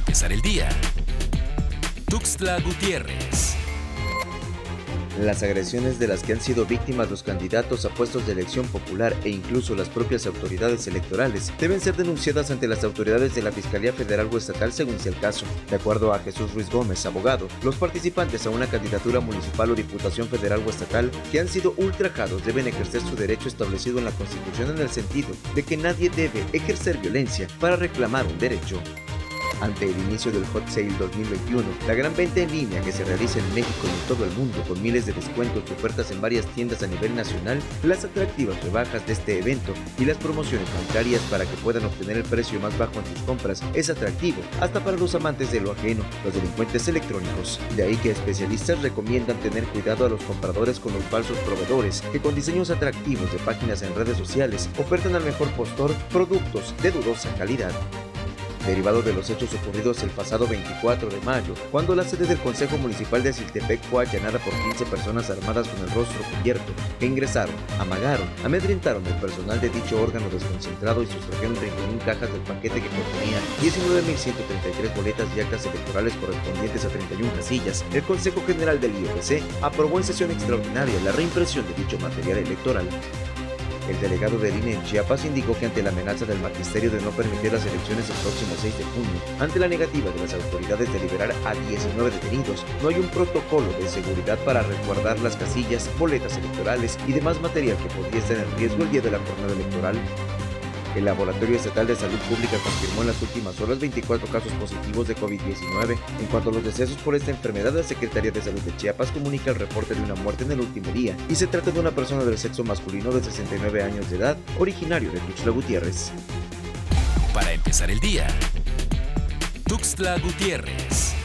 empezar el día. Tuxtla Gutiérrez. Las agresiones de las que han sido víctimas los candidatos a puestos de elección popular e incluso las propias autoridades electorales deben ser denunciadas ante las autoridades de la Fiscalía Federal o Estatal según sea el caso. De acuerdo a Jesús Ruiz Gómez, abogado, los participantes a una candidatura municipal o diputación federal o estatal que han sido ultrajados deben ejercer su derecho establecido en la Constitución en el sentido de que nadie debe ejercer violencia para reclamar un derecho. Ante el inicio del Hot Sale 2021, la gran venta en línea que se realiza en México y en todo el mundo con miles de descuentos y ofertas en varias tiendas a nivel nacional, las atractivas rebajas de este evento y las promociones bancarias para que puedan obtener el precio más bajo en sus compras es atractivo, hasta para los amantes de lo ajeno, los delincuentes electrónicos. De ahí que especialistas recomiendan tener cuidado a los compradores con los falsos proveedores que con diseños atractivos de páginas en redes sociales ofertan al mejor postor productos de dudosa calidad derivado de los hechos ocurridos el pasado 24 de mayo, cuando la sede del Consejo Municipal de Siltepec fue allanada por 15 personas armadas con el rostro cubierto, que ingresaron, amagaron, amedrentaron al personal de dicho órgano desconcentrado y sustrajeron 31 cajas del paquete que contenía 19.133 boletas y actas electorales correspondientes a 31 casillas. El Consejo General del IOPC aprobó en sesión extraordinaria la reimpresión de dicho material electoral. El delegado del INE en Chiapas indicó que ante la amenaza del magisterio de no permitir las elecciones el próximo 6 de junio, ante la negativa de las autoridades de liberar a 19 detenidos, no hay un protocolo de seguridad para resguardar las casillas, boletas electorales y demás material que podría estar en riesgo el día de la jornada electoral. El Laboratorio Estatal de Salud Pública confirmó en las últimas horas 24 casos positivos de COVID-19. En cuanto a los decesos por esta enfermedad, la Secretaría de Salud de Chiapas comunica el reporte de una muerte en el último día y se trata de una persona del sexo masculino de 69 años de edad, originario de Tuxtla Gutiérrez. Para empezar el día. Tuxtla Gutiérrez.